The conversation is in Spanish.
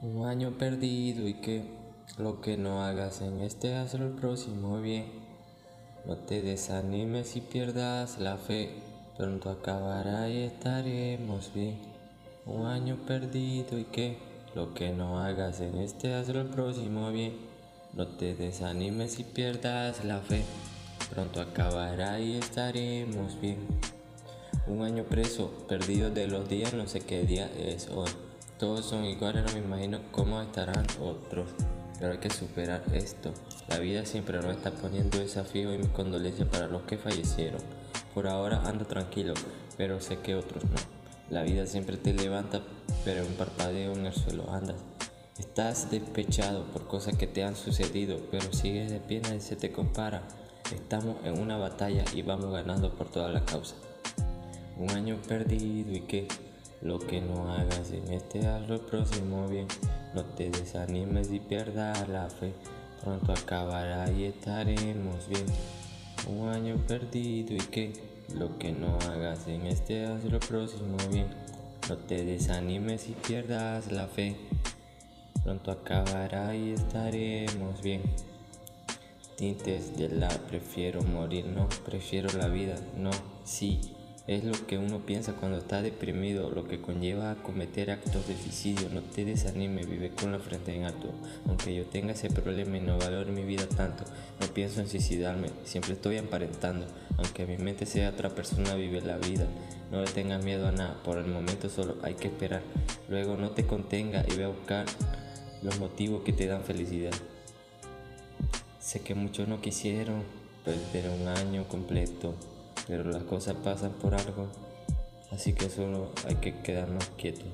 Un año perdido y que lo que no hagas en este hazlo el próximo bien. No te desanimes y pierdas la fe, pronto acabará y estaremos bien. Un año perdido y que lo que no hagas en este hazlo el próximo bien. No te desanimes y pierdas la fe, pronto acabará y estaremos bien. Un año preso, perdido de los días, no sé qué día es hoy. Todos son iguales, no me imagino cómo estarán otros. Pero hay que superar esto. La vida siempre nos está poniendo desafíos y mis condolencias para los que fallecieron. Por ahora ando tranquilo, pero sé que otros no. La vida siempre te levanta, pero un parpadeo en el suelo andas. Estás despechado por cosas que te han sucedido, pero sigues de pie, y se te compara. Estamos en una batalla y vamos ganando por toda la causa. Un año perdido y que lo que no hagas en este hazlo el próximo bien. No te desanimes y pierdas la fe. Pronto acabará y estaremos bien. Un año perdido y que lo que no hagas en este hazlo el próximo bien. No te desanimes y pierdas la fe. Pronto acabará y estaremos bien. Tintes de la prefiero morir, no, prefiero la vida, no, sí. Es lo que uno piensa cuando está deprimido, lo que conlleva a cometer actos de suicidio. No te desanime, vive con la frente en alto. Aunque yo tenga ese problema y no valore mi vida tanto, no pienso en suicidarme, siempre estoy aparentando. Aunque mi mente sea otra persona, vive la vida. No le tengas miedo a nada, por el momento solo hay que esperar. Luego no te contenga y ve a buscar los motivos que te dan felicidad. Sé que muchos no quisieron perder un año completo pero las cosas pasan por algo, así que solo hay que quedarnos quietos.